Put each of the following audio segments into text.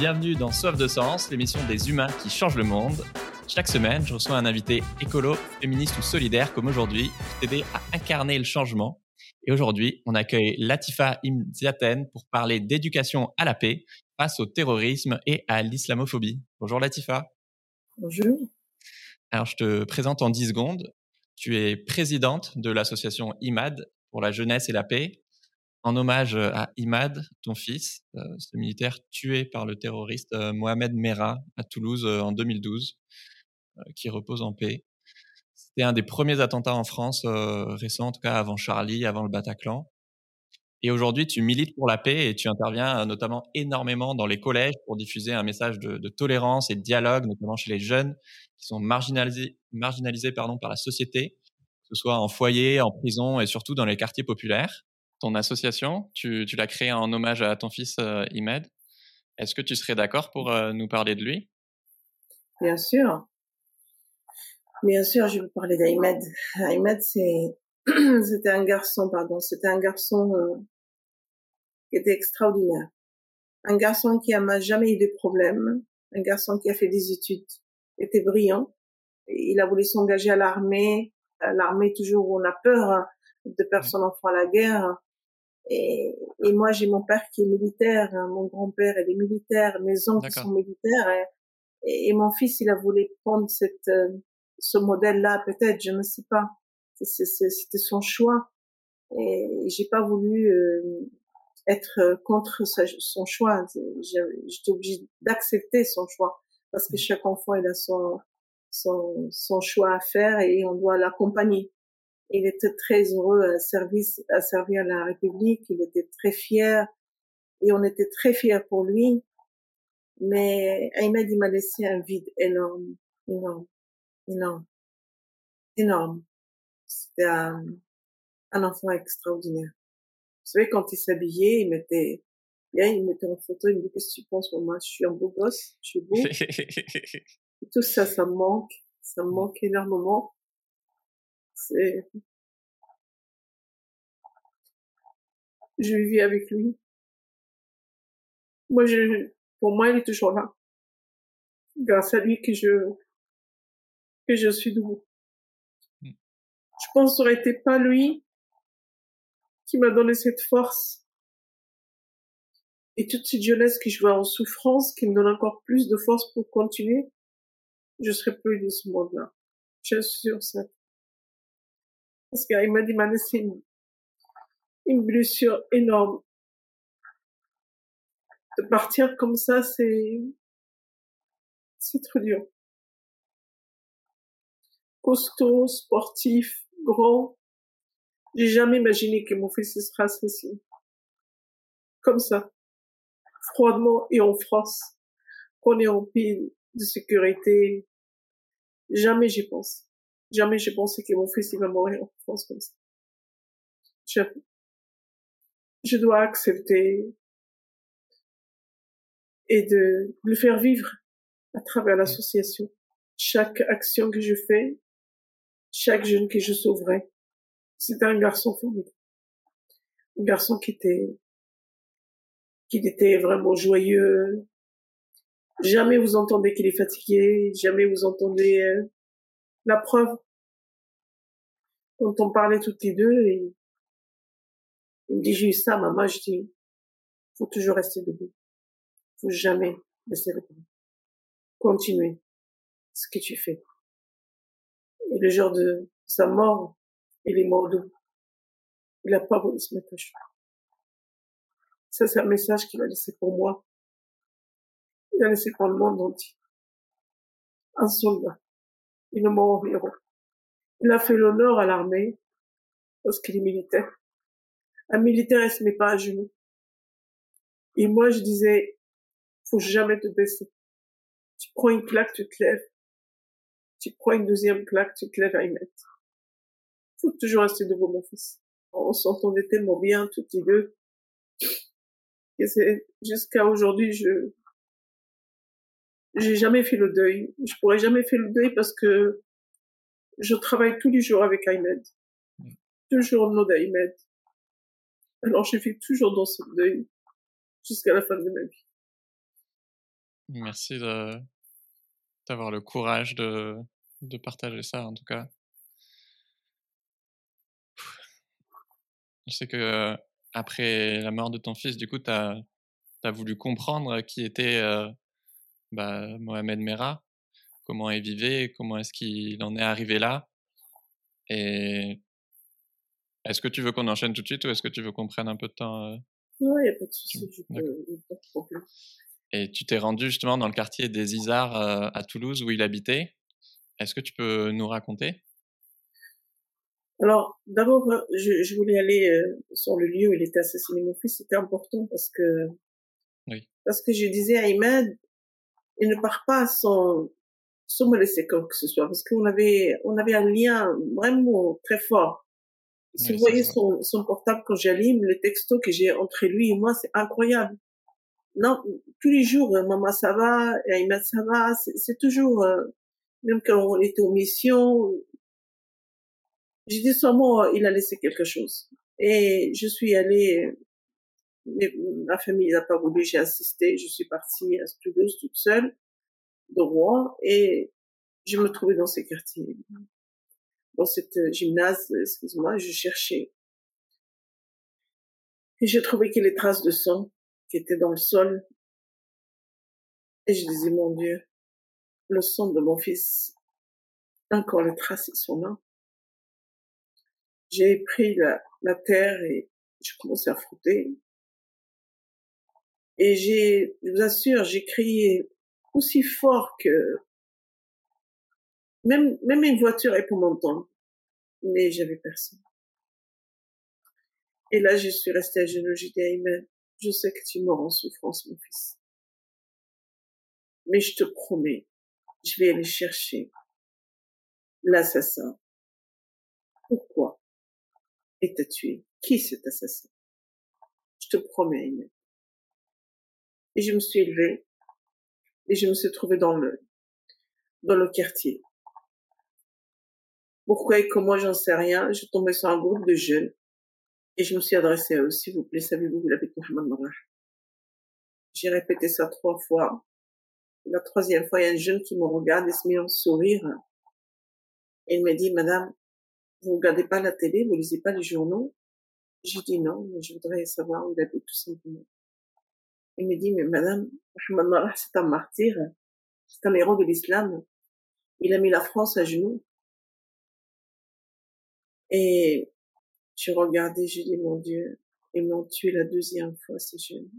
Bienvenue dans Soif de Sens, l'émission des humains qui changent le monde. Chaque semaine, je reçois un invité écolo, féministe ou solidaire comme aujourd'hui pour t'aider à incarner le changement. Et aujourd'hui, on accueille Latifa Imziaten pour parler d'éducation à la paix face au terrorisme et à l'islamophobie. Bonjour Latifa. Bonjour. Alors, je te présente en 10 secondes. Tu es présidente de l'association IMAD pour la jeunesse et la paix, en hommage à Imad, ton fils, ce militaire tué par le terroriste Mohamed Merah à Toulouse en 2012, qui repose en paix. C'était un des premiers attentats en France récents, en tout cas avant Charlie, avant le Bataclan. Et aujourd'hui, tu milites pour la paix et tu interviens notamment énormément dans les collèges pour diffuser un message de, tolérance et de dialogue, notamment chez les jeunes qui sont marginalisés, par la société, que ce soit en foyer, en prison et surtout dans les quartiers populaires ton association. Tu, l'as créée en hommage à ton fils euh, Imed. Est-ce que tu serais d'accord pour euh, nous parler de lui? Bien sûr. Bien sûr, je vais parler d'Ahmed. Ahmed, c'est, c'était un garçon, pardon, c'était un garçon euh, qui était extraordinaire. Un garçon qui n'a jamais eu de problème. Un garçon qui a fait des études, était brillant. Il a voulu s'engager à l'armée. L'armée, toujours où on a peur hein, de perdre son enfant à la guerre. Et, et moi, j'ai mon père qui est militaire, hein, mon grand-père est militaire, mes oncles sont militaires. Et, et, mon fils, il a voulu prendre cette, euh, ce modèle-là, peut-être, je ne sais pas. C'était son choix. Et j'ai pas voulu euh, être contre son choix. J'étais obligée d'accepter son choix parce que mmh. chaque enfant il a son, son, son choix à faire et on doit l'accompagner. Il était très heureux à, service, à servir la République. Il était très fier et on était très fiers pour lui. Mais Ahmed, il m'a laissé un vide énorme, énorme, énorme, énorme. C'était un, un enfant extraordinaire. Vous savez, quand il s'habillait, il mettait, bien, il mettait en photo, il me dit, qu'est-ce que tu penses, moi? Je suis un beau gosse, je suis beau. tout ça, ça me manque, ça me manque énormément. C'est, je vis avec lui. Moi, je, pour moi, il est toujours là. Grâce à lui que je, que je suis debout. Hmm. Je pense que ça aurait été pas lui qui m'a donné cette force et toute cette jeunesse que je vois en souffrance, qui me donne encore plus de force pour continuer, je serais plus de ce monde-là. Je suis sûre ça. Parce qu'il m'a dit, m'a laissé une blessure énorme. De partir comme ça, c'est, c'est trop dur. Costaud, sportif, grand. J'ai jamais imaginé que mon fils serait assassiné. Comme ça. Froidement et en France. Qu'on est en pays de sécurité. Jamais j'y pense. Jamais j'ai pensé que mon fils il va mourir en France comme ça. Jamais je dois accepter et de le faire vivre à travers l'association. Chaque action que je fais, chaque jeune que je sauverai, c'est un garçon formidable. Un garçon qui était, qui était vraiment joyeux. Jamais vous entendez qu'il est fatigué, jamais vous entendez euh, la preuve. Quand on parlait toutes les deux, et il me dit, j'ai eu ça, maman, je dis, faut toujours rester debout. Faut jamais le bras. Continuer ce que tu fais. Et le jour de sa mort, il est mort debout. Il a pas voulu se mettre à cheval. Ça, c'est un message qu'il a laissé pour moi. Il a laissé pour le monde entier. Un soldat. Il est mort héros. Il a fait l'honneur à l'armée parce qu'il est militaire. Un militaire, il se met pas à genoux. Et moi, je disais, faut jamais te baisser. Tu prends une claque, tu te lèves. Tu prends une deuxième claque, tu te lèves à y mettre. Faut toujours rester devant mon fils. On s'entendait tellement bien, toutes les deux. Jusqu'à aujourd'hui, je, j'ai jamais fait le deuil. Je pourrais jamais faire le deuil parce que je travaille tous les jours avec Ahmed. Toujours au nom d'Ahmed. Alors j'ai fait toujours dans ce deuil jusqu'à la fin de ma vie. Merci d'avoir le courage de, de partager ça, en tout cas. Je sais que après la mort de ton fils, du coup, tu as, voulu comprendre qui était euh, bah, Mohamed Merah, comment il vivait, comment est-ce qu'il en est arrivé là. Et est-ce que tu veux qu'on enchaîne tout de suite ou est-ce que tu veux qu'on prenne un peu de temps euh? Oui, il n'y a pas de souci, pas de problème. Et tu t'es rendu justement dans le quartier des Isards euh, à Toulouse où il habitait. Est-ce que tu peux nous raconter? Alors, d'abord, euh, je, je, voulais aller euh, sur le lieu où il était assassiné mon fils. C'était important parce que, oui. parce que je disais à Imad, il ne part pas sans, sans me laisser quoi que ce soit, parce qu'on avait, on avait un lien vraiment très fort. Si vous voyez son, son portable quand j'allume, le texto que j'ai entre lui et moi, c'est incroyable. Non, tous les jours, euh, maman ça va, et Imad ça va, c'est toujours, même quand on était aux missions, j'ai dit sûrement, il a laissé quelque chose. Et je suis allée, mais ma famille n'a pas voulu, j'ai assisté, je suis partie à Toulouse toute seule, de Rouen, et je me trouvais dans ces quartiers, dans cette gymnase, excuse-moi, je cherchais. Et j'ai trouvé que les traces de sang qui étaient dans le sol. Et je disais, mon Dieu, le sang de mon fils, encore les traces, sont là j'ai pris la, la terre et j'ai commencé à frotter. Et j'ai, je vous assure, j'ai crié aussi fort que même, même une voiture est pour m'entendre. Mais j'avais personne. Et là, je suis restée à genoux, j'ai dit, Amen, je sais que tu mords en souffrance, mon fils. Mais je te promets, je vais aller chercher l'assassin. Pourquoi et t'a tué. Qui cet assassin Je te promets, Et je me suis élevée et je me suis trouvée dans le dans le quartier. Pourquoi et comment, j'en sais rien. Je tombais sur un groupe de jeunes et je me suis adressée à eux. S'il vous plaît, savez-vous, vous l'avez Mohamed J'ai répété ça trois fois. La troisième fois, il y a un jeune qui me regarde et se met en sourire. Il me dit, Madame, vous regardez pas la télé, vous lisez pas les journaux? J'ai dit non, je voudrais savoir où il habite tout simplement. Il me dit, mais madame, c'est un martyr, c'est un héros de l'islam. Il a mis la France à genoux. Et j'ai regardé, j'ai dit, mon Dieu, ils m'ont tué la deuxième fois, ces jeunes.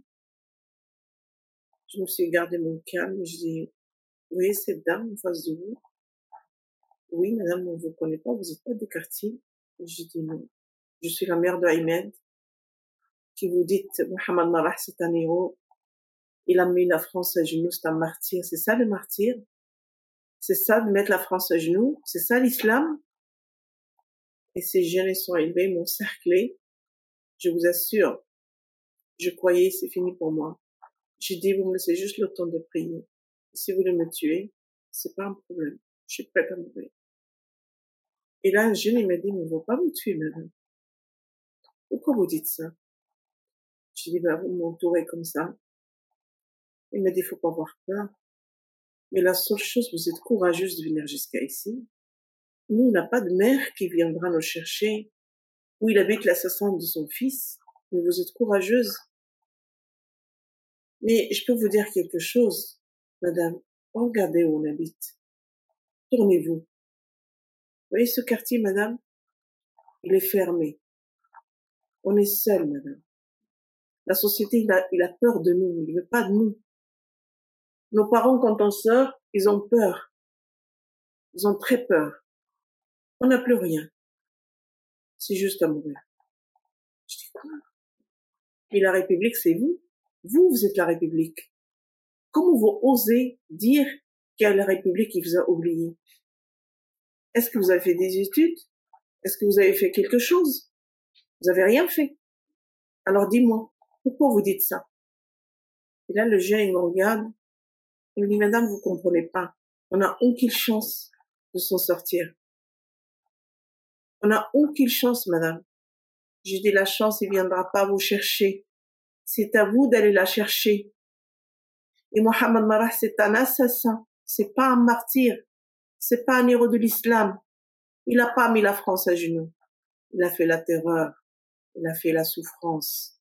Je me suis gardé mon calme, je dis, voyez cette dame en face de vous? Oui, madame, on vous connaît pas, vous n'êtes pas des quartiers. Je dis non. Je suis la mère de Ahmed, qui vous dit, Mohamed Marah, c'est un héros. Il a mis la France à genoux, c'est un martyr. C'est ça le martyr? C'est ça de mettre la France à genoux? C'est ça l'islam? Et ces jeunes sont élevés, m'ont cerclé. Je vous assure, je croyais c'est fini pour moi. J'ai dit, vous me laissez juste le temps de prier. Si vous voulez me tuer, c'est pas un problème. Je suis prête à mourir. Et là, un jeune, m'a dit, mais on va pas vous tuer, madame. Pourquoi vous dites ça? J'ai dit, ben, vous m'entourez comme ça. Il m'a dit, faut pas avoir peur. Mais la seule chose, vous êtes courageuse de venir jusqu'à ici. Nous, on n'a pas de mère qui viendra nous chercher où il habite l'assassin de son fils. Mais vous êtes courageuse. Mais je peux vous dire quelque chose, madame. Regardez où on habite. Tournez-vous voyez ce quartier, madame? Il est fermé. On est seul, madame. La société, il a, il a peur de nous, il veut pas de nous. Nos parents, quand on sort, ils ont peur. Ils ont très peur. On n'a plus rien. C'est juste à mourir. Je dis quoi? Et la République, c'est vous Vous, vous êtes la République. Comment vous osez dire qu'il y a la République qui vous a oublié? Est-ce que vous avez fait des études? Est-ce que vous avez fait quelque chose? Vous avez rien fait. Alors dis-moi, pourquoi vous dites ça? Et là, le jeune, il me regarde. Il me dit, Madame, vous comprenez pas. On n'a aucune chance de s'en sortir. On n'a aucune chance, Madame. J'ai dit, la chance, il viendra pas vous chercher. C'est à vous d'aller la chercher. Et Mohamed Marah, c'est un assassin. C'est pas un martyr. C'est pas un héros de l'islam. Il n'a pas mis la France à genoux. Il a fait la terreur. Il a fait la souffrance.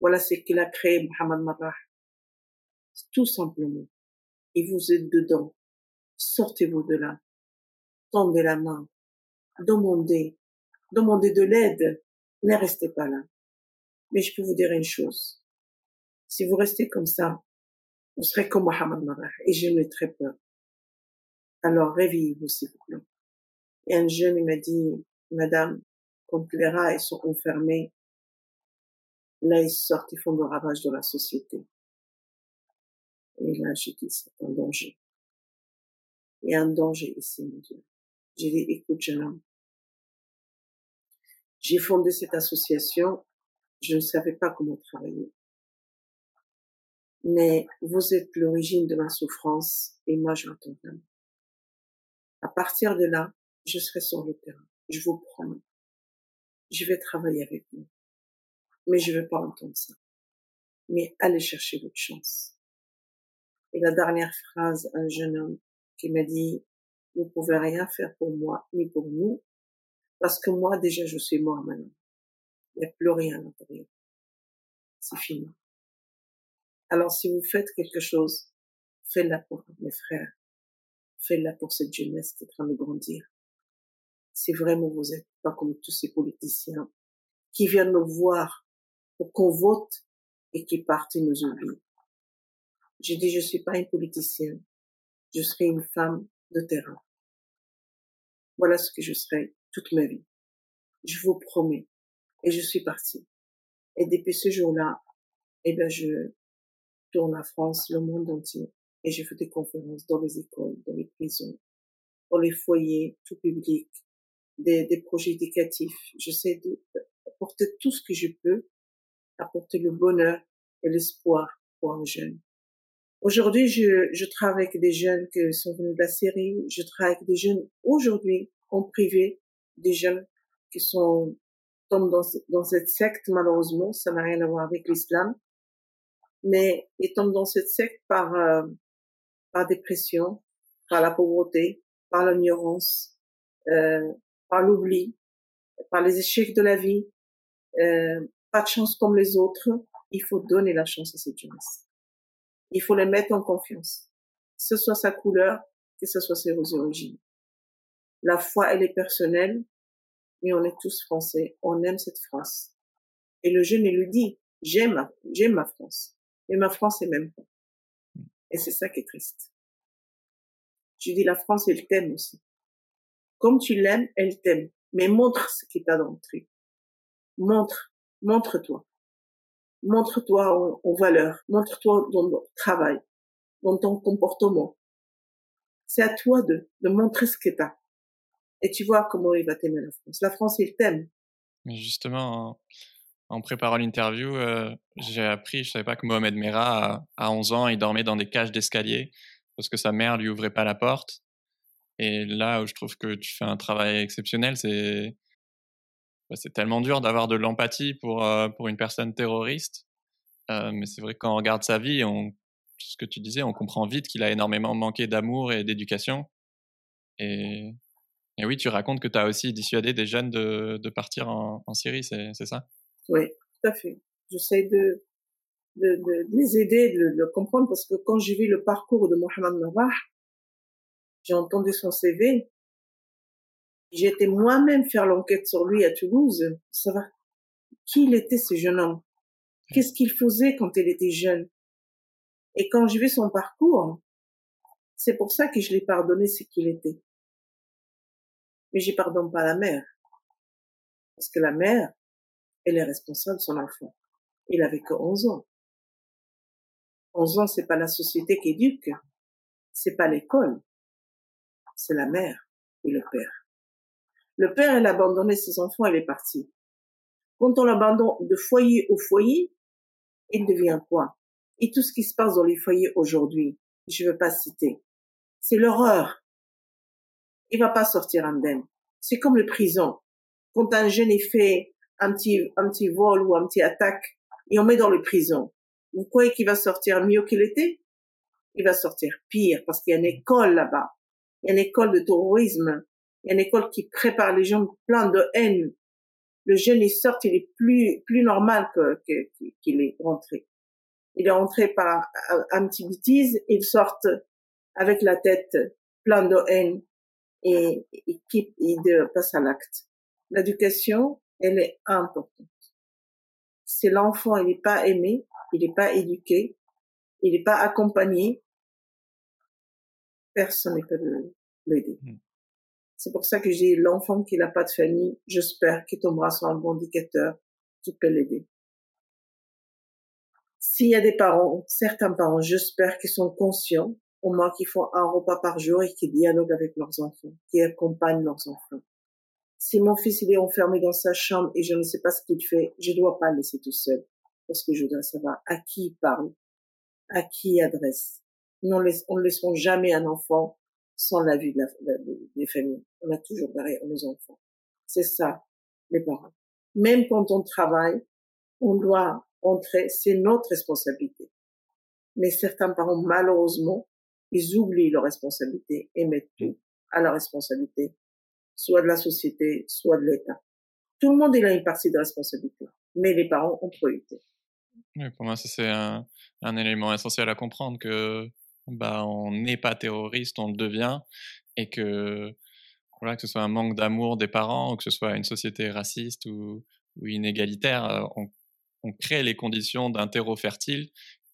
Voilà ce qu'il a créé, Mohamed Marah. Tout simplement. Et vous êtes dedans. Sortez-vous de là. Tendez la main. Demandez. Demandez de l'aide. Ne restez pas là. Mais je peux vous dire une chose. Si vous restez comme ça, vous serez comme Mohamed Marah. Et je ai très peur. Alors réveillez-vous, s'il vous plaît. Et un jeune, il m'a dit, Madame, quand les rails sont enfermés, là, ils sortent, ils font le ravage de la société. Et là, j'ai dit, c'est un danger. Il y a un danger ici, mon Dieu. J'ai dit, écoute, jeune j'ai fondé cette association, je ne savais pas comment travailler. Mais vous êtes l'origine de ma souffrance et moi je l'entends vraiment. À partir de là, je serai sur le terrain. Je vous promets. Je vais travailler avec vous. Mais je ne veux pas entendre ça. Mais allez chercher votre chance. Et la dernière phrase, un jeune homme qui m'a dit, vous pouvez rien faire pour moi, ni pour nous, parce que moi, déjà, je suis mort maintenant. Il n'y a plus rien à l'intérieur. C'est fini. Alors, si vous faites quelque chose, faites-la pour mes frères. Faites-la pour cette jeunesse qui est en train de grandir. Si vraiment vous êtes pas comme tous ces politiciens qui viennent nous voir pour qu'on vote et qui partent et nous oublient. J'ai dit, je suis pas une politicienne. Je serai une femme de terrain. Voilà ce que je serai toute ma vie. Je vous promets. Et je suis partie. Et depuis ce jour-là, eh ben, je tourne la France, le monde entier. Et je fais des conférences dans les écoles, dans les prisons, dans les foyers, tout public, des, des projets éducatifs. J'essaie d'apporter tout ce que je peux, apporter le bonheur et l'espoir pour un jeune. Aujourd'hui, je, je travaille avec des jeunes qui sont venus de la Syrie. Je travaille avec des jeunes aujourd'hui en privé, des jeunes qui sont tombent dans, dans cette secte malheureusement. Ça n'a rien à voir avec l'islam, mais ils tombent dans cette secte par euh, par dépression, par la pauvreté, par l'ignorance, euh, par l'oubli, par les échecs de la vie. Euh, pas de chance comme les autres. Il faut donner la chance à cette jeunesse. Il faut les mettre en confiance. Que ce soit sa couleur, que ce soit ses origines. La foi, elle est personnelle, mais on est tous français. On aime cette France. Et le jeune, il lui dit, j'aime, j'aime ma France. Mais ma France, elle m'aime pas. Et c'est ça qui est triste. Je dis, la France, elle t'aime aussi. Comme tu l'aimes, elle t'aime. Mais montre ce qui t'a dans le. Montre, montre-toi montre-toi en, valeur, montre-toi dans ton travail, dans ton comportement. C'est à toi de, de montrer ce que t'as. Et tu vois comment il va t'aimer la France. La France, il t'aime. Mais justement, en, préparant l'interview, euh, j'ai appris, je savais pas que Mohamed Merah, à, 11 ans, il dormait dans des cages d'escalier parce que sa mère lui ouvrait pas la porte. Et là où je trouve que tu fais un travail exceptionnel, c'est c'est tellement dur d'avoir de l'empathie pour, euh, pour une personne terroriste. Euh, mais c'est vrai que quand on regarde sa vie, on, ce que tu disais, on comprend vite qu'il a énormément manqué d'amour et d'éducation. Et, et, oui, tu racontes que tu as aussi dissuadé des jeunes de, de partir en, en Syrie, c'est ça? Oui, tout à fait. J'essaie de, de, de, les aider, de, le comprendre, parce que quand j'ai vu le parcours de Mohamed Nawah, j'ai entendu son CV, j'ai été moi-même faire l'enquête sur lui à Toulouse, savoir qui il était ce jeune homme, qu'est-ce qu'il faisait quand il était jeune? Et quand j'ai vu son parcours, c'est pour ça que je l'ai pardonné ce qu'il était. Mais je pardonne pas la mère. Parce que la mère, elle est responsable de son enfant. Il avait que 11 ans. 11 ans, c'est pas la société qui éduque. C'est pas l'école. C'est la mère et le père. Le père, il a abandonné ses enfants, il est parti. Quand on l'abandonne de foyer au foyer, il devient quoi? Et tout ce qui se passe dans les foyers aujourd'hui, je ne veux pas citer, c'est l'horreur. Il va pas sortir indemne. C'est comme le prison. Quand un jeune est fait un petit, vol ou un petit attaque, et on met dans le prison. Vous croyez qu'il va sortir mieux qu'il était? Il va sortir pire parce qu'il y a une école là-bas. Il y a une école de terrorisme. Il une école qui prépare les gens plein de haine. Le jeune, il sort, il est plus, plus normal que, qu'il est rentré. Il est rentré par un petit bêtise, il sort avec la tête plein de haine et, et, il passe à l'acte. L'éducation, elle est importante. Si l'enfant, il n'est pas aimé, il n'est pas éduqué, il n'est pas accompagné, personne ne peut l'aider. C'est pour ça que j'ai l'enfant qui n'a pas de famille, j'espère qu'il tombera sur un bon indicateur qui peut l'aider. S'il y a des parents, certains parents, j'espère qu'ils sont conscients, au moins qu'ils font un repas par jour et qu'ils dialoguent avec leurs enfants, qu'ils accompagnent leurs enfants. Si mon fils il est enfermé dans sa chambre et je ne sais pas ce qu'il fait, je ne dois pas le laisser tout seul parce que je dois savoir à qui il parle, à qui il adresse. Non, on ne laisse jamais un enfant sans la vie de la, des familles. On a toujours derrière nos enfants. C'est ça, les parents. Même quand on travaille, on doit entrer, c'est notre responsabilité. Mais certains parents, malheureusement, ils oublient leur responsabilité et mettent tout à la responsabilité, soit de la société, soit de l'État. Tout le monde il a une partie de responsabilité, mais les parents ont priorité. Oui, pour moi, c'est un, un, élément essentiel à comprendre que bah, on n'est pas terroriste, on le devient, et que voilà, que ce soit un manque d'amour des parents, ou que ce soit une société raciste ou, inégalitaire, euh, on, on, crée les conditions d'un terreau fertile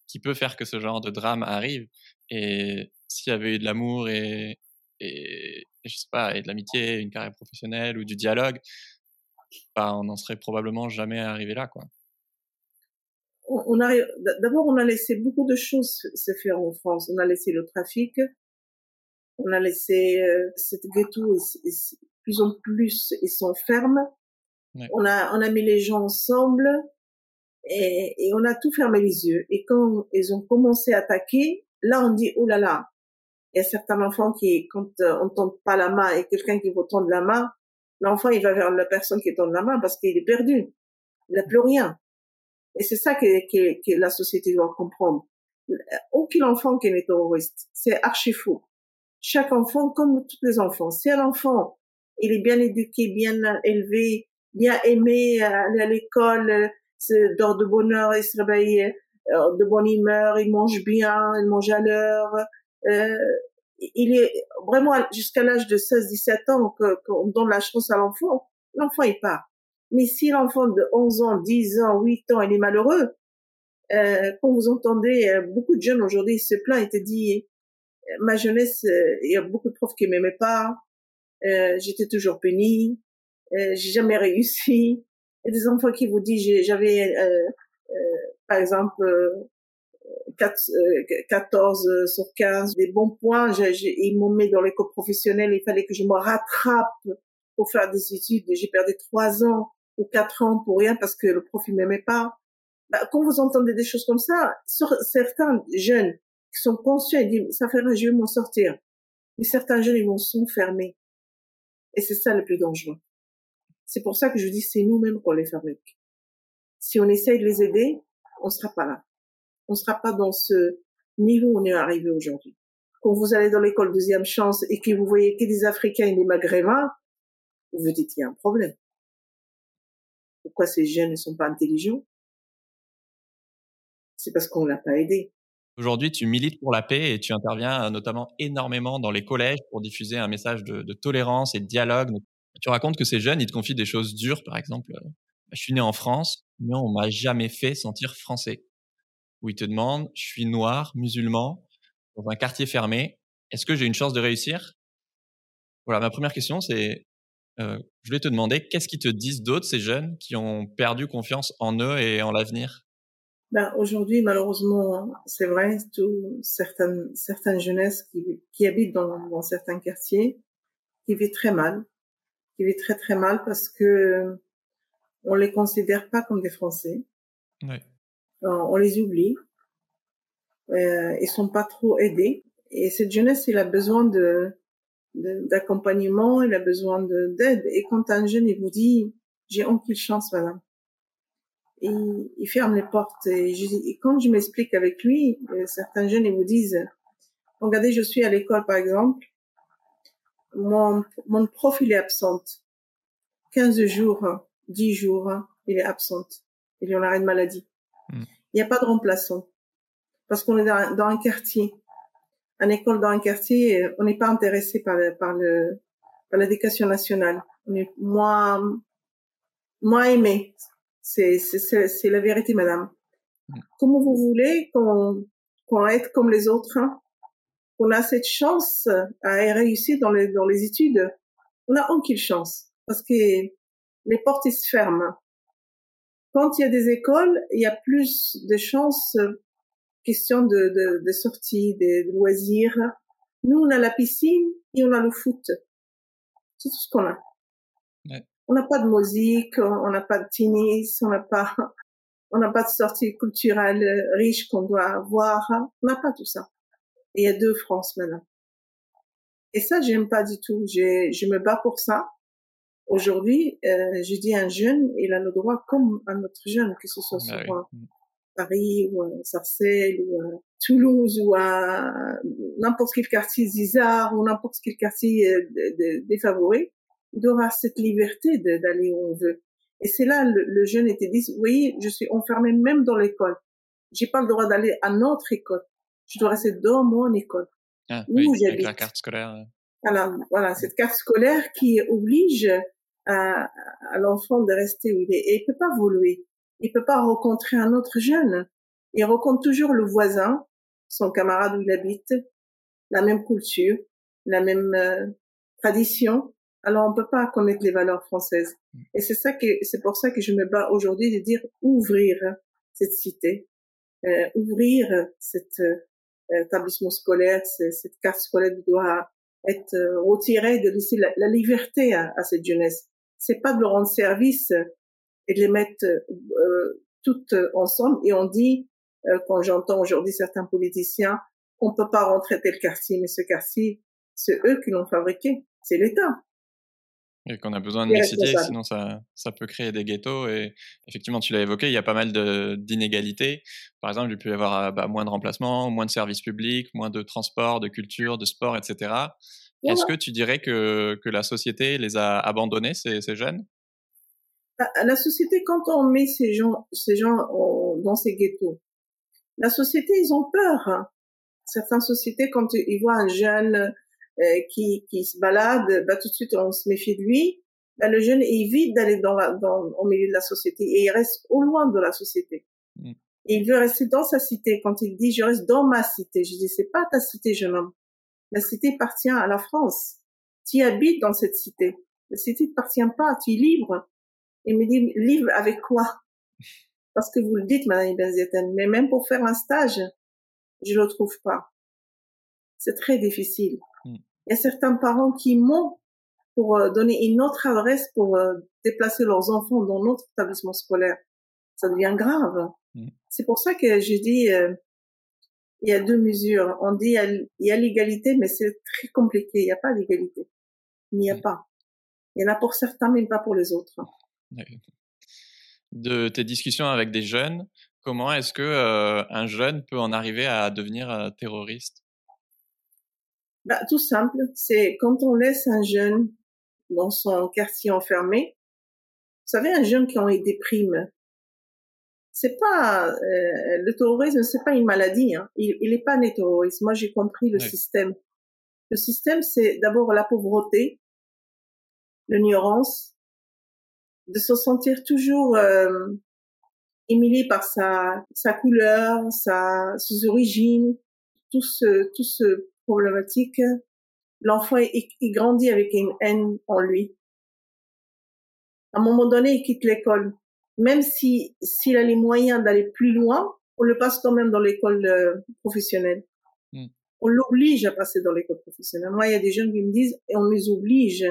qui peut faire que ce genre de drame arrive. Et s'il y avait eu de l'amour et, et, je sais pas, et de l'amitié, une carrière professionnelle ou du dialogue, bah, on n'en serait probablement jamais arrivé là, quoi on a d'abord on a laissé beaucoup de choses se faire en France. On a laissé le trafic, on a laissé euh, cette ghetto plus en plus ils sont fermes. On a on a mis les gens ensemble et, et, on a tout fermé les yeux. Et quand ils ont commencé à attaquer, là on dit oh là là. Il y a certains enfants qui quand euh, on tend pas la main et quelqu'un qui vous tendre la main, l'enfant il va vers la personne qui tend la main parce qu'il est perdu. Il n'a plus rien. Et c'est ça que, que, que, la société doit comprendre. Aucun enfant qui est terroriste, c'est archi faux. Chaque enfant, comme tous les enfants, si un enfant, il est bien éduqué, bien élevé, bien aimé, aller à l'école, dort de bonne heure, il se réveille euh, de bonne humeur, il mange bien, il mange à l'heure, euh, il est vraiment jusqu'à l'âge de 16-17 ans qu'on donne la chance à l'enfant, l'enfant il part. Mais si l'enfant de 11 ans, 10 ans, 8 ans, il est malheureux, euh, quand vous entendez euh, beaucoup de jeunes aujourd'hui se plaignent et te disent ma jeunesse, euh, il y a beaucoup de profs qui m'aimaient pas, euh, j'étais toujours euh, j'ai jamais réussi. A des enfants qui vous disent j'avais par exemple 14 sur 15 des bons points, ils m'ont mis dans l'école professionnelle, il fallait que je me rattrape pour faire des études, j'ai perdu trois ans ou quatre ans pour rien parce que le prof il m'aimait pas. Bah, quand vous entendez des choses comme ça, sur certains jeunes qui sont conscients, ils disent ça rien, je vais m'en sortir. Mais certains jeunes ils vont s'enfermer. Et c'est ça le plus dangereux. C'est pour ça que je dis c'est nous-mêmes qu'on les fabrique. Si on essaye de les aider, on sera pas là. On sera pas dans ce niveau où on est arrivé aujourd'hui. Quand vous allez dans l'école deuxième chance et que vous voyez que des Africains et des Maghrébins, vous dites il y a un problème. Pourquoi ces jeunes ne sont pas intelligents? C'est parce qu'on l'a pas aidé. Aujourd'hui, tu milites pour la paix et tu interviens euh, notamment énormément dans les collèges pour diffuser un message de, tolérance et de dialogue. Tu racontes que ces jeunes, ils te confient des choses dures, par exemple. Euh, je suis né en France, mais on m'a jamais fait sentir français. Où ils te demandent, je suis noir, musulman, dans un quartier fermé, est-ce que j'ai une chance de réussir? Voilà, ma première question, c'est euh, je voulais te demander, qu'est-ce qu'ils te disent d'autres, ces jeunes qui ont perdu confiance en eux et en l'avenir? Ben, Aujourd'hui, malheureusement, c'est vrai, tout, certaines, certaines jeunesses qui, qui habitent dans, dans certains quartiers, qui vivent très mal, qui vivent très très mal parce que on les considère pas comme des Français. On, euh, on les oublie. Euh, ils sont pas trop aidés. Et cette jeunesse, il a besoin de d'accompagnement, il a besoin d'aide. Et quand un jeune, il vous dit, j'ai aucune chance, madame. Et il ferme les portes. Et, je, et quand je m'explique avec lui, euh, certains jeunes, ils vous disent, Regardez, je suis à l'école, par exemple. Mon, mon prof, il est absente. 15 jours, 10 jours, il est absente. Il est en arrêt de maladie. Hmm. Il n'y a pas de remplaçant. Parce qu'on est dans, dans, un quartier. Une école dans un quartier, on n'est pas intéressé par, par le, par l'éducation nationale. On est moins, moins aimé. C'est, c'est, c'est la vérité, madame. Hmm. Comment vous voulez qu'on, qu'on être comme les autres, hein? qu'on a cette chance à réussir dans les, dans les études. On n'a aucune chance parce que les portes se ferment. Quand il y a des écoles, il y a plus de chances, question de, de, de sortie, de, loisirs. Nous, on a la piscine et on a le foot. C'est tout ce qu'on a. On n'a pas de musique, on n'a pas de tennis, on n'a pas, on n'a pas de sortie culturelle riche qu'on doit avoir. On n'a pas tout ça. Et il y a deux France maintenant. Et ça, j'aime pas du tout. Je, je me bats pour ça. Aujourd'hui, euh, je dis un jeune, il a le droit comme un autre jeune, que ce soit sur euh, Paris ou à Sarcelles ou à Toulouse ou à n'importe quel quartier Zizar ou n'importe quel quartier euh, défavorisé. Il doit avoir cette liberté d'aller où on veut. Et c'est là le, le, jeune était dit, vous voyez, je suis enfermé même dans l'école. J'ai pas le droit d'aller à notre école je dois rester dans mon école. Ah, où oui, avec la carte scolaire. Voilà, voilà, cette carte scolaire qui oblige à, à l'enfant de rester où il est. Et il peut pas évoluer. Il peut pas rencontrer un autre jeune. Il rencontre toujours le voisin, son camarade où il habite, la même culture, la même euh, tradition. Alors on peut pas connaître les valeurs françaises. Et c'est ça que c'est pour ça que je me bats aujourd'hui de dire ouvrir cette cité, euh, ouvrir cette établissement scolaire, cette carte scolaire doit être euh, retirée, de laisser la, liberté à, cette jeunesse. C'est pas de leur rendre service et de les mettre euh, toutes ensemble. Et on dit, euh, quand j'entends aujourd'hui certains politiciens, on peut pas rentrer tel quartier, mais ce quartier, c'est eux qui l'ont fabriqué, c'est l'État. Et qu'on a besoin de mixité, sinon ça, ça peut créer des ghettos. Et effectivement, tu l'as évoqué, il y a pas mal d'inégalités. Par exemple, il peut y avoir bah, moins de remplacements, moins de services publics, moins de transport, de culture, de sport, etc. Est-ce que tu dirais que, que la société les a abandonnés, ces, ces jeunes? La société, quand on met ces gens, ces gens dans ces ghettos, la société, ils ont peur. Hein. Certaines sociétés, quand ils voient un jeune euh, qui, qui se balade, bah, tout de suite on se méfie de lui. Bah, le jeune évite d'aller dans, la, dans au milieu de la société et il reste au loin de la société. Mm. Il veut rester dans sa cité. Quand il dit je reste dans ma cité, je dis c'est pas ta cité, jeune homme. La cité appartient à la France. Tu habites dans cette cité. La cité ne t'appartient pas. Tu es libre. Il me dit libre avec quoi? Parce que vous le dites, Madame Benzieten, mais même pour faire un stage, je le trouve pas. C'est très difficile. Il y a certains parents qui mentent pour euh, donner une autre adresse pour euh, déplacer leurs enfants dans notre établissement scolaire. Ça devient grave. Mm. C'est pour ça que je dis, euh, il y a deux mesures. On dit il y a l'égalité, mais c'est très compliqué. Il n'y a pas d'égalité. Il n'y a mm. pas. Il y en a pour certains, mais pas pour les autres. De tes discussions avec des jeunes, comment est-ce que un jeune peut en arriver à devenir terroriste? Bah, tout simple, c'est quand on laisse un jeune dans son quartier enfermé. Vous savez, un jeune qui a eu des primes, c'est pas euh, le terrorisme, c'est pas une maladie. Hein. Il, il est pas né terroriste. Moi, j'ai compris le système. Le système, c'est d'abord la pauvreté, l'ignorance, de se sentir toujours euh, émulé par sa sa couleur, sa ses origines, tout ce tout ce problématique, l'enfant il, grandit avec une haine en lui. À un moment donné, il quitte l'école. Même si s'il a les moyens d'aller plus loin, on le passe quand même dans l'école euh, professionnelle. Hmm. On l'oblige à passer dans l'école professionnelle. Moi, il y a des jeunes qui me disent, et on les oblige.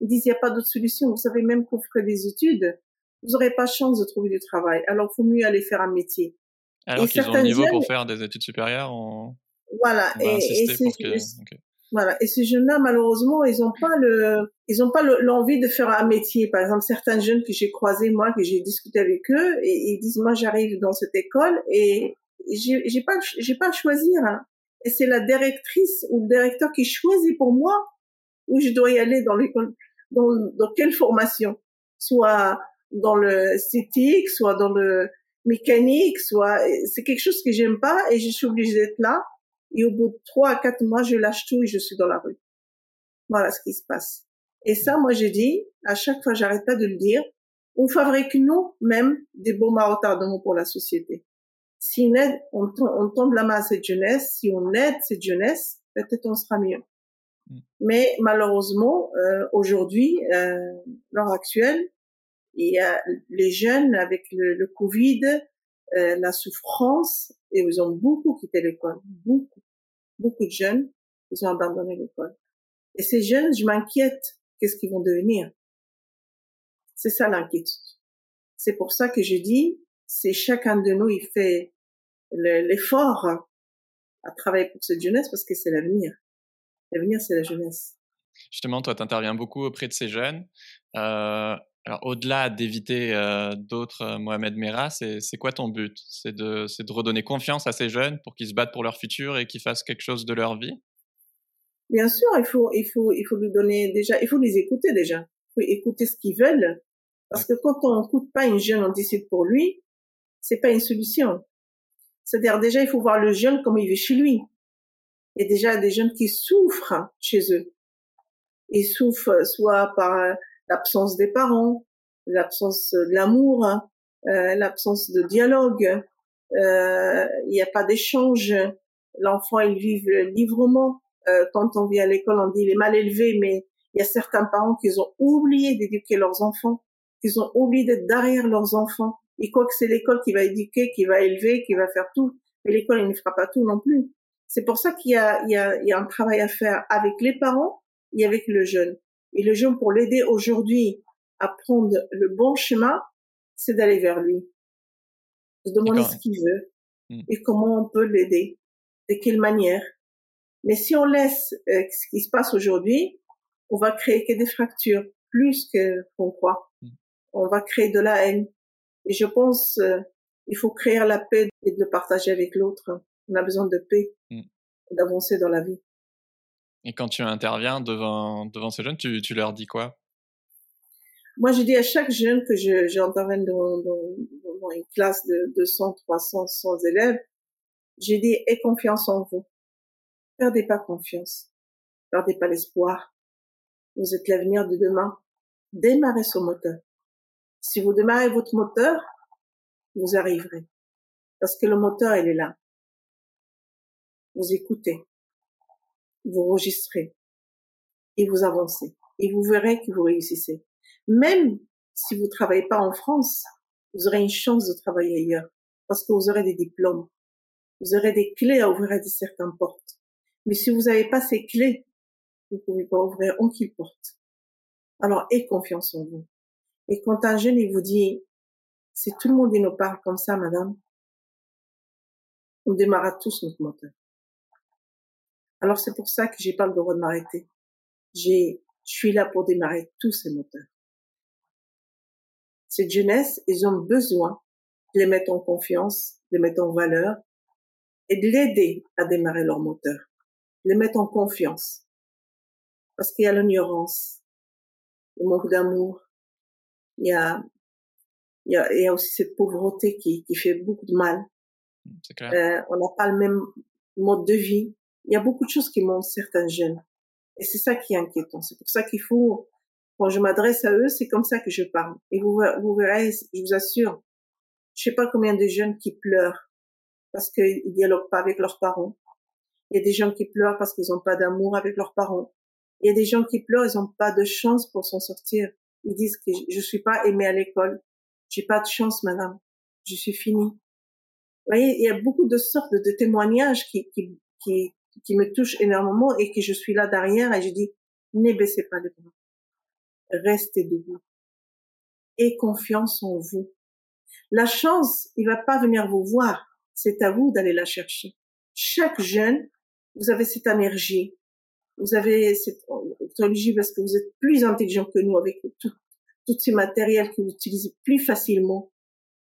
Ils disent, il n'y a pas d'autre solution. Vous savez, même qu'on ferait des études, vous n'aurez pas chance de trouver du travail. Alors, il faut mieux aller faire un métier. Alors qu'ils ont le niveau pour faire des études supérieures, on... Voilà. et, et Voilà. Et ces jeunes-là, malheureusement, ils ont pas le, ils ont pas l'envie de faire un métier. Par exemple, certains jeunes que j'ai croisés, moi, que j'ai discuté avec eux, et ils disent, moi, j'arrive dans cette école et j'ai pas, j'ai pas à choisir. Hein. Et c'est la directrice ou le directeur qui choisit pour moi où je dois y aller dans l'école, dans, dans quelle formation, soit dans le esthétique, soit dans le mécanique, soit c'est quelque chose que j'aime pas et je suis obligée d'être là. Et au bout de trois à quatre mois, je lâche tout et je suis dans la rue. Voilà ce qui se passe. Et ça, moi, j'ai dit, à chaque fois, j'arrête pas de le dire, on fabrique nous-mêmes des bombes à retardement pour la société. Si on, aide, on, on tombe la main à cette jeunesse, si on aide cette jeunesse, peut-être on sera mieux. Mm. Mais malheureusement, euh, aujourd'hui, euh, l'heure actuelle, il y a les jeunes avec le, Covid, euh, la souffrance, et ils ont beaucoup quitté l'école, beaucoup, beaucoup de jeunes, ils ont abandonné l'école. Et ces jeunes, je m'inquiète, qu'est-ce qu'ils vont devenir? C'est ça l'inquiétude. C'est pour ça que je dis, c'est chacun de nous, il fait l'effort à travailler pour cette jeunesse parce que c'est l'avenir. L'avenir, c'est la jeunesse. Justement, toi, tu interviens beaucoup auprès de ces jeunes. Euh, alors, au-delà d'éviter euh, d'autres euh, Mohamed Merah, c'est quoi ton but? C'est de, de redonner confiance à ces jeunes pour qu'ils se battent pour leur futur et qu'ils fassent quelque chose de leur vie? Bien sûr, il faut, il faut, il faut lui donner déjà, il faut les écouter déjà. Il faut écouter ce qu'ils veulent. Parce que quand on n'écoute pas une jeune, on décide pour lui, c'est pas une solution. C'est-à-dire déjà, il faut voir le jeune comme il vit chez lui. Il y a déjà des jeunes qui souffrent chez eux. Ils souffrent soit par l'absence des parents, l'absence de l'amour, euh, l'absence de dialogue, euh, il n'y a pas d'échange. L'enfant, il vit librement. Euh, quand on vient à l'école, on dit il est mal élevé, mais il y a certains parents qui ont oublié d'éduquer leurs enfants, qui ont oublié d'être derrière leurs enfants. Ils croient que c'est l'école qui va éduquer, qui va élever, qui va faire tout. Mais l'école, il ne fera pas tout non plus. C'est pour ça qu'il y a, il y, a, il y a un travail à faire avec les parents et avec le jeune. Et le jeune, pour l'aider aujourd'hui à prendre le bon chemin, c'est d'aller vers lui. Se demander ce qu'il veut hmm. et comment on peut l'aider, de quelle manière. Mais si on laisse euh, ce qui se passe aujourd'hui, on va créer que des fractures, plus que qu'on croit. Hmm. On va créer de la haine. Et je pense, euh, il faut créer la paix et de le partager avec l'autre. On a besoin de paix, hmm. d'avancer dans la vie. Et quand tu interviens devant, devant ces jeunes, tu, tu leur dis quoi? Moi, je dis à chaque jeune que je, j'interviens dans, dans, dans, une classe de 200, 300, 100 élèves, j'ai dit, aie confiance en vous. Perdez pas confiance. Perdez pas l'espoir. Vous êtes l'avenir de demain. Démarrez ce moteur. Si vous démarrez votre moteur, vous arriverez. Parce que le moteur, il est là. Vous écoutez vous enregistrez et vous avancez. Et vous verrez que vous réussissez. Même si vous travaillez pas en France, vous aurez une chance de travailler ailleurs parce que vous aurez des diplômes. Vous aurez des clés à ouvrir certaines portes. Mais si vous n'avez pas ces clés, vous ne pouvez pas ouvrir aucune porte. Alors, aie confiance en vous. Et quand un jeune, il vous dit, si tout le monde nous parle comme ça, madame, on démarra tous notre moteur. Alors c'est pour ça que j'ai pas le droit de m'arrêter. J'ai, je suis là pour démarrer tous ces moteurs. Cette jeunesse, ils ont besoin de les mettre en confiance, de les mettre en valeur et de l'aider à démarrer leur moteur, de les mettre en confiance. Parce qu'il y a l'ignorance, le manque d'amour, il y a, il y a, il y a aussi cette pauvreté qui, qui fait beaucoup de mal. Clair. Euh, on n'a pas le même mode de vie, il y a beaucoup de choses qui montrent certains jeunes. Et c'est ça qui est inquiétant. C'est pour ça qu'il faut, quand je m'adresse à eux, c'est comme ça que je parle. Et vous, verrez, je vous assure, je sais pas combien de jeunes qui pleurent parce qu'ils dialoguent pas avec leurs parents. Il y a des gens qui pleurent parce qu'ils n'ont pas d'amour avec leurs parents. Il y a des gens qui pleurent, ils n'ont pas de chance pour s'en sortir. Ils disent que je suis pas aimé à l'école. J'ai pas de chance, madame. Je suis fini. Vous voyez, il y a beaucoup de sortes de, témoignages qui, qui, qui, qui me touche énormément et que je suis là derrière et je dis, ne baissez pas les bras. Restez debout. Et confiance en vous. La chance, il va pas venir vous voir. C'est à vous d'aller la chercher. Chaque jeune, vous avez cette énergie. Vous avez cette énergie parce que vous êtes plus intelligent que nous avec tout, tous ces matériels que vous utilisez plus facilement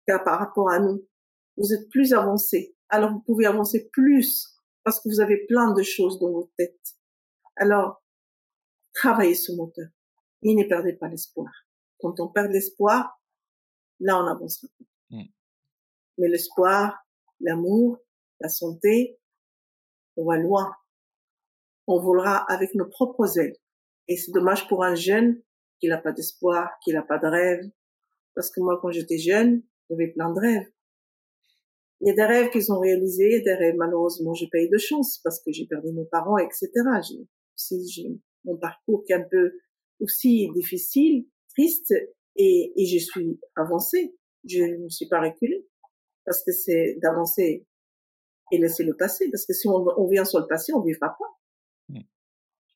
par rapport à nous. Vous êtes plus avancé. Alors vous pouvez avancer plus parce que vous avez plein de choses dans votre tête. Alors, travaillez ce moteur et ne perdez pas l'espoir. Quand on perd l'espoir, là, on avancera pas. Mm. Mais l'espoir, l'amour, la santé, on va loin. On volera avec nos propres ailes. Et c'est dommage pour un jeune qui n'a pas d'espoir, qui n'a pas de rêve. Parce que moi, quand j'étais jeune, j'avais plein de rêves. Il y a des rêves qui sont réalisés, des rêves, malheureusement, j'ai pas eu de chance parce que j'ai perdu mes parents, etc. J'ai, j'ai mon parcours qui est un peu aussi difficile, triste, et, et je suis avancée. Je ne suis pas reculée parce que c'est d'avancer et laisser le passé. Parce que si on, on vient sur le passé, on vivra pas. Mm.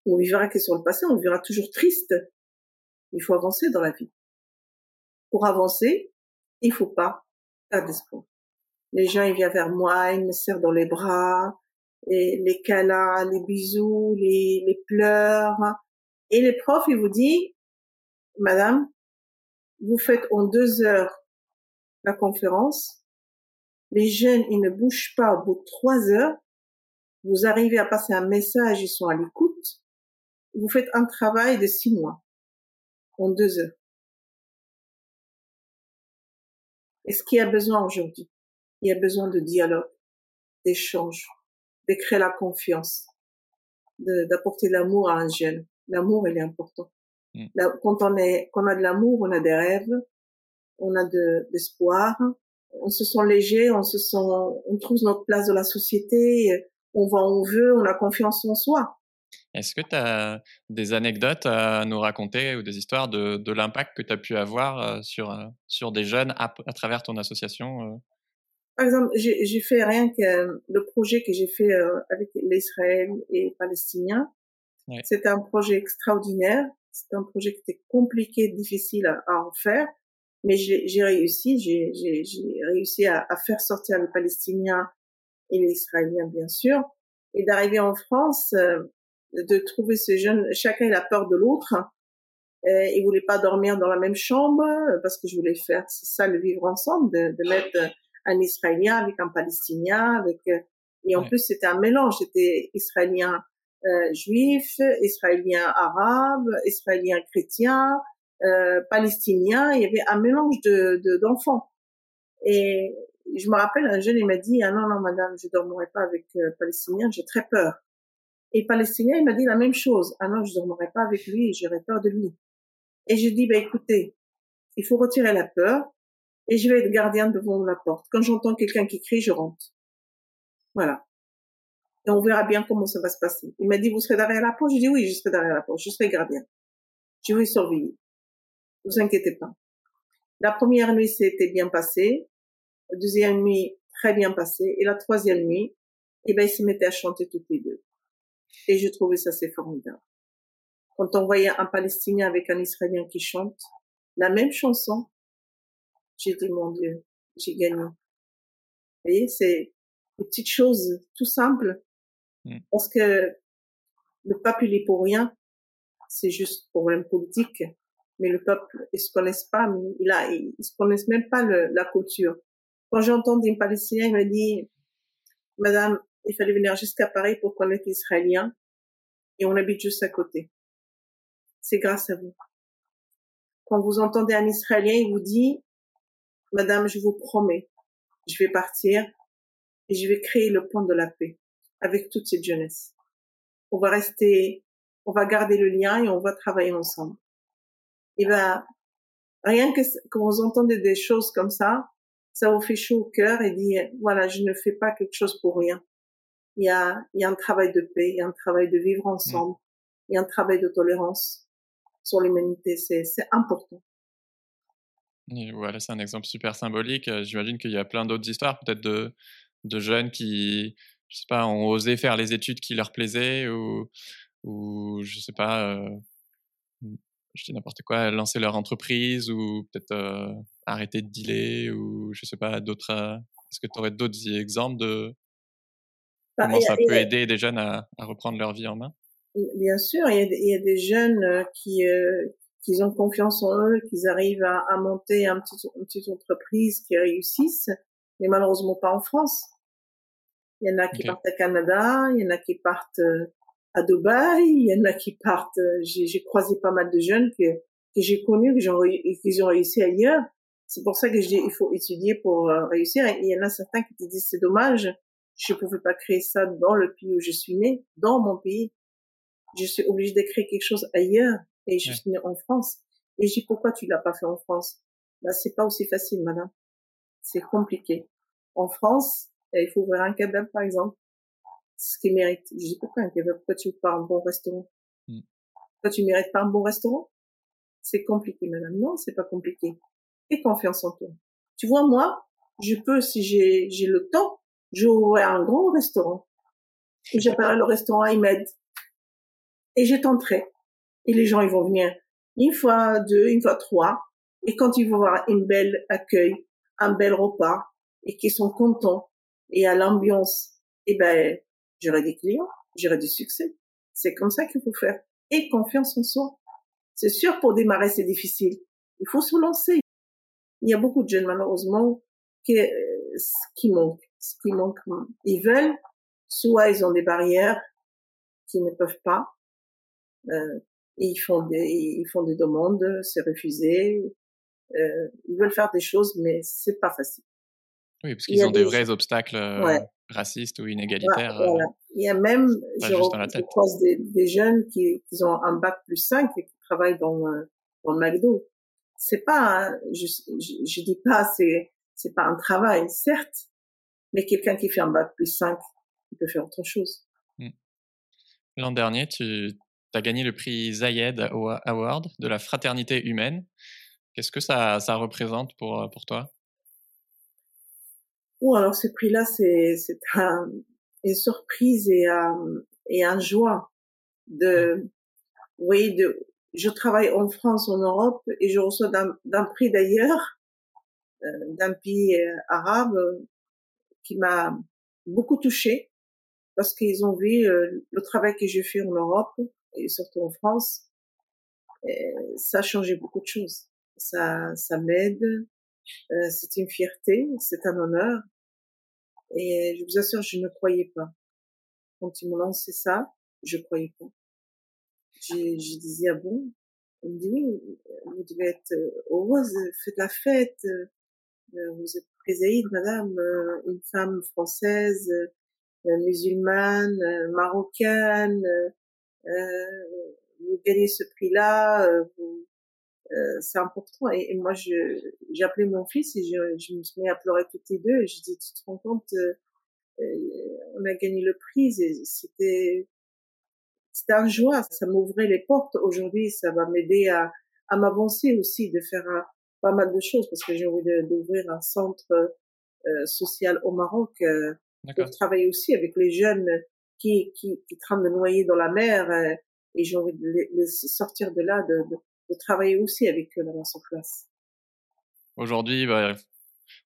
On vivra que sur le passé, on vivra toujours triste. Il faut avancer dans la vie. Pour avancer, il faut pas perdre d'espoir. Les gens, ils viennent vers moi, ils me serrent dans les bras, et les câlins, les bisous, les, les pleurs. Et les profs, ils vous disent, Madame, vous faites en deux heures la conférence. Les jeunes, ils ne bougent pas au bout de trois heures. Vous arrivez à passer un message, ils sont à l'écoute. Vous faites un travail de six mois en deux heures. Et ce qu'il y a besoin aujourd'hui, il y a besoin de dialogue, d'échange, de créer la confiance, d'apporter l'amour à un jeune. L'amour, il est important. Mm. Quand on est, quand on a de l'amour, on a des rêves, on a de l'espoir, on se sent léger, on se sent, on trouve notre place dans la société, on va où on veut, on a confiance en soi. Est-ce que tu as des anecdotes à nous raconter ou des histoires de, de l'impact que tu as pu avoir euh, sur, euh, sur des jeunes à, à travers ton association euh? Par exemple, j'ai fait rien que le projet que j'ai fait avec l'Israël et les Palestiniens. C'était un projet extraordinaire. C'était un projet qui était compliqué, difficile à, à en faire, mais j'ai réussi. J'ai réussi à, à, faire sortir les Palestiniens et les Israéliens, bien sûr, et d'arriver en France de trouver ces jeunes, chacun il a peur de l'autre. Euh, ils voulaient pas dormir dans la même chambre parce que je voulais faire ça le vivre ensemble, de, de mettre un Israélien avec un Palestinien, avec euh, et en plus c'était un mélange, c'était Israélien euh, juif, Israélien arabe, Israélien chrétien, euh, Palestinien. Il y avait un mélange de d'enfants. et je me rappelle un jeune il m'a dit ah non non madame je dormirai pas avec euh, Palestinien, j'ai très peur. Et Palestinien, il m'a dit la même chose. Ah non, je dormirai pas avec lui, j'aurais peur de lui. Et je dis, bah écoutez, il faut retirer la peur et je vais être gardien devant la porte. Quand j'entends quelqu'un qui crie, je rentre. Voilà. Et on verra bien comment ça va se passer. Il m'a dit, vous serez derrière la porte? Je dis, oui, je serai derrière la porte. Je serai gardien. Je vais surveiller. Vous inquiétez pas. La première nuit, c'était bien passé. La deuxième nuit, très bien passé. Et la troisième nuit, eh ben, ils se mettaient à chanter toutes les deux. Et je trouvais ça c'est formidable. Quand on voyait un Palestinien avec un Israélien qui chante la même chanson, j'ai dit mon Dieu, j'ai gagné. Vous voyez, c'est des petites choses tout simples. Mm. Parce que le peuple, il est pour rien. C'est juste problème politique. Mais le peuple, ils se connaissent pas, mais il a, ils se connaissent même pas le, la culture. Quand j'entends des Palestiniens, il me dit, Madame, il fallait venir jusqu'à Paris pour connaître l'Israélien et on habite juste à côté. C'est grâce à vous. Quand vous entendez un Israélien, il vous dit, Madame, je vous promets, je vais partir et je vais créer le point de la paix avec toute cette jeunesse. On va rester, on va garder le lien et on va travailler ensemble. Et ben, rien que quand vous entendez des choses comme ça, ça vous fait chaud au cœur et dit, voilà, je ne fais pas quelque chose pour rien il y a, il y a un travail de paix, il y a un travail de vivre ensemble, il y a un travail de tolérance sur l'humanité. C'est, c'est voilà, c'est un exemple super symbolique. Euh, j'imagine qu'il y a plein d'autres histoires, peut-être de, de jeunes qui, je sais pas, ont osé faire les études qui leur plaisaient ou, ou je sais pas, euh, je dis n'importe quoi, lancer leur entreprise ou peut-être euh, arrêter de dealer ou je sais pas, d'autres. Est-ce que tu aurais d'autres exemples de, Comment ça peut aider des jeunes à, à, reprendre leur vie en main? Bien sûr, il y, a, il y a des jeunes qui, euh, qui ont confiance en eux, qui arrivent à, à monter un petit, une petite entreprise, qui réussissent, mais malheureusement pas en France. Il y en a qui partent à Canada, il y en a qui partent euh, à Dubaï, il y en a qui partent. Euh, j'ai croisé pas mal de jeunes que que j'ai connus, qui ont, ont réussi ailleurs. C'est pour ça que je dis il faut étudier pour euh, réussir. Et il y en a certains qui te disent c'est dommage, je ne pouvais pas créer ça dans le pays où je suis né, dans mon pays. Je suis obligée de créer quelque chose ailleurs et je suis née en France. Et dis pourquoi tu l'as pas fait en France? Bah c'est pas aussi facile, madame. C'est compliqué. En France, il faut ouvrir un kebab par exemple ce qui mérite. Je dis pourquoi un kebab? Pourquoi tu veux pas un bon restaurant? Mm. Pourquoi tu mérites pas un bon restaurant? C'est compliqué, madame. Non, c'est pas compliqué. Et confiance en toi. Tu vois, moi, je peux, si j'ai j'ai le temps, j'ouvrirai un grand restaurant. J'appellerai le restaurant Ahmed. Et je tenterai. Et les gens, ils vont venir une fois, deux, une fois, trois. Et quand ils vont voir une belle accueil, un bel repas, et qu'ils sont contents, et à l'ambiance, eh ben, j'aurai des clients, j'aurai du succès. C'est comme ça qu'il faut faire. Et confiance en soi. C'est sûr, pour démarrer, c'est difficile. Il faut se lancer. Il y a beaucoup de jeunes, malheureusement, qui, euh, qui manquent. Qui manquent. Ils veulent, soit ils ont des barrières qu'ils ne peuvent pas. Euh, ils font des, ils font des demandes, c'est refusé. Euh, ils veulent faire des choses, mais c'est pas facile. Oui, parce qu'ils ont des, vrais obstacles euh, racistes ou inégalitaires. Euh, Il y a même, je, croise des, des, jeunes qui, qui, ont un bac plus 5 et qui travaillent dans, dans le McDo. C'est pas, je, je, je, dis pas, c'est, c'est pas un travail, certes, mais quelqu'un qui fait un bac plus 5, il peut faire autre chose. Mmh. L'an dernier, tu as gagné le prix Zayed Award de la fraternité humaine. Qu'est-ce que ça, ça représente pour, pour toi? Bon, alors ce prix-là, c'est c'est un, une surprise et un, et un joie de, oui, de, je travaille en France, en Europe, et je reçois d'un prix d'ailleurs, euh, d'un pays euh, arabe, qui m'a beaucoup touchée, parce qu'ils ont vu euh, le travail que j'ai fait en Europe, et surtout en France, et ça a changé beaucoup de choses. Ça, ça m'aide, euh, c'est une fierté, c'est un honneur. Et je vous assure, je ne croyais pas. Quand ils m'ont lancé ça, je croyais pas. Je, je disais, ah bon? On me dit, oui, vous devez être heureuse, faites la fête. Euh, vous êtes très madame, euh, une femme française, musulmane, marocaine, euh, vous gagnez ce prix-là, vous, euh, c'est important. Et, moi, je, j'ai appelé mon fils et je, je me suis mis à pleurer toutes les deux. Et je dis, tu te rends compte, euh, euh, on a gagné le prix. Et c'était, c'était un joie. Ça m'ouvrait les portes. Aujourd'hui, ça va m'aider à, à m'avancer aussi, de faire pas mal de choses parce que j'ai envie d'ouvrir un centre euh, social au Maroc euh, pour travailler aussi avec les jeunes qui, qui, traînent de noyer dans la mer. et j'ai envie de les, sortir de là, de, travailler aussi avec eux là sur place. Aujourd'hui, bah,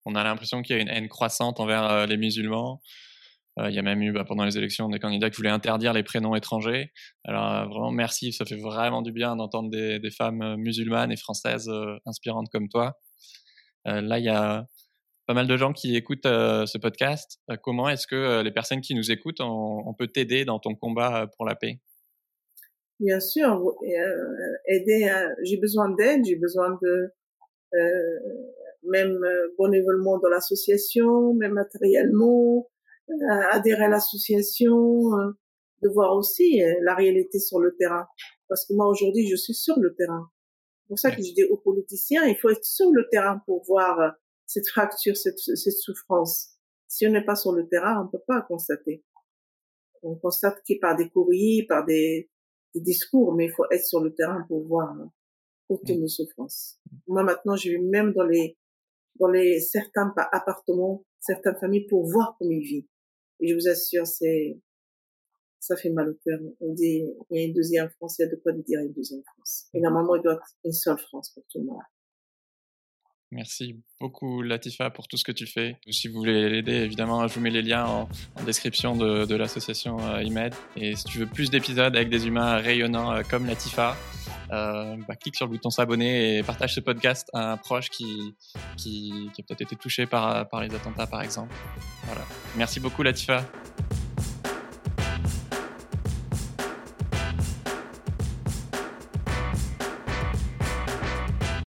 on a l'impression qu'il y a une haine croissante envers euh, les musulmans. Euh, il y a même eu bah, pendant les élections des candidats qui voulaient interdire les prénoms étrangers. Alors euh, vraiment merci, ça fait vraiment du bien d'entendre des, des, femmes musulmanes et françaises inspirantes comme toi. là, il y a pas mal de gens qui écoutent ce podcast. comment est-ce que les personnes qui nous écoutent, on peut t'aider dans ton combat pour la paix? Bien sûr, euh, aider. J'ai besoin d'aide, j'ai besoin de euh, même euh, bénévolement dans l'association, même matériellement, euh, adhérer à l'association, euh, de voir aussi la réalité sur le terrain. Parce que moi aujourd'hui, je suis sur le terrain. C'est pour ça que je dis aux politiciens, il faut être sur le terrain pour voir cette fracture, cette, cette souffrance. Si on n'est pas sur le terrain, on ne peut pas constater. On constate qu'il par des courriers, par des des discours, mais il faut être sur le terrain pour voir toutes nos souffrances. Moi, maintenant, je vais même dans les, dans les certains appartements, certaines familles pour voir comment ils vivent. Et je vous assure, c'est, ça fait mal au cœur. On dit, il y a une deuxième France, il y a de quoi dire une deuxième France. Et normalement, il doit être une seule France pour tout le monde. Merci beaucoup Latifa pour tout ce que tu fais. Si vous voulez l'aider, évidemment, je vous mets les liens en, description de, l'association euh, IMED. Et si tu veux plus d'épisodes avec des humains rayonnants euh, comme Latifa, euh, bah, clique sur le bouton s'abonner et partage ce podcast à un proche qui, qui, qui a peut-être été touché par, par les attentats, par exemple. Voilà. Merci beaucoup Latifa.